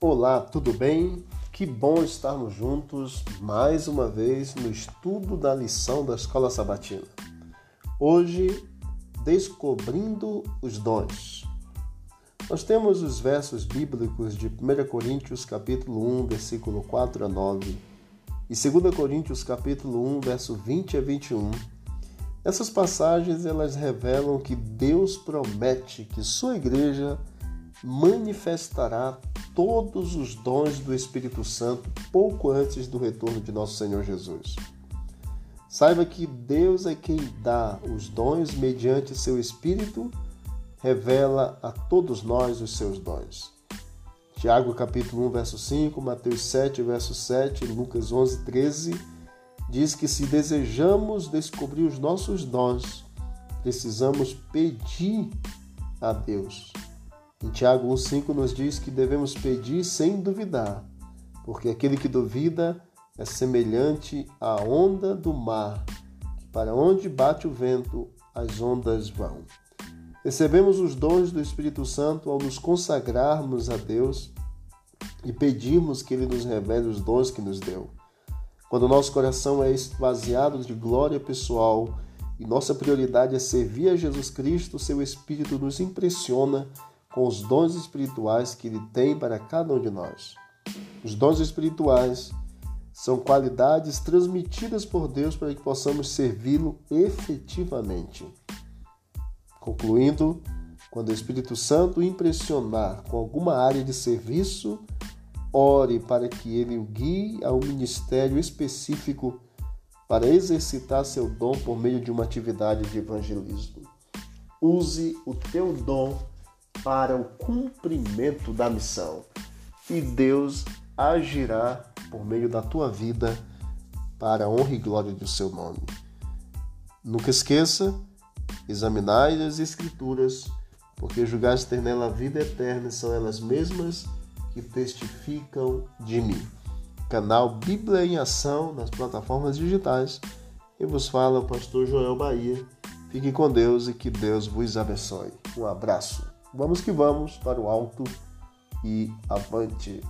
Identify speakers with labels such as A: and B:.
A: Olá, tudo bem? Que bom estarmos juntos mais uma vez no estudo da lição da Escola Sabatina. Hoje, descobrindo os dons. Nós temos os versos bíblicos de 1 Coríntios capítulo 1, versículo 4 a 9 e 2 Coríntios capítulo 1, verso 20 a 21. Essas passagens elas revelam que Deus promete que sua igreja manifestará todos os dons do Espírito Santo pouco antes do retorno de nosso Senhor Jesus. Saiba que Deus é quem dá os dons mediante seu Espírito, revela a todos nós os seus dons. Tiago capítulo 1, verso 5, Mateus 7, verso 7, Lucas 11, 13, diz que se desejamos descobrir os nossos dons, precisamos pedir a Deus. Em Tiago 1,5 nos diz que devemos pedir sem duvidar, porque aquele que duvida é semelhante à onda do mar, que para onde bate o vento, as ondas vão. Recebemos os dons do Espírito Santo ao nos consagrarmos a Deus e pedirmos que Ele nos revele os dons que nos deu. Quando nosso coração é esvaziado de glória pessoal e nossa prioridade é servir a Jesus Cristo, seu Espírito nos impressiona com os dons espirituais que Ele tem para cada um de nós. Os dons espirituais são qualidades transmitidas por Deus para que possamos servi-lo efetivamente. Concluindo, quando o Espírito Santo impressionar com alguma área de serviço, ore para que ele o guie a um ministério específico para exercitar seu dom por meio de uma atividade de evangelismo. Use o teu dom para o cumprimento da missão. E Deus agirá por meio da tua vida para a honra e glória do seu nome. Nunca esqueça, examinai as Escrituras, porque julgaste ter nela a vida eterna, são elas mesmas que testificam de mim. Canal Bíblia em Ação nas plataformas digitais. E vos fala o pastor Joel Bahia. Fique com Deus e que Deus vos abençoe. Um abraço. Vamos que vamos para o alto e avante.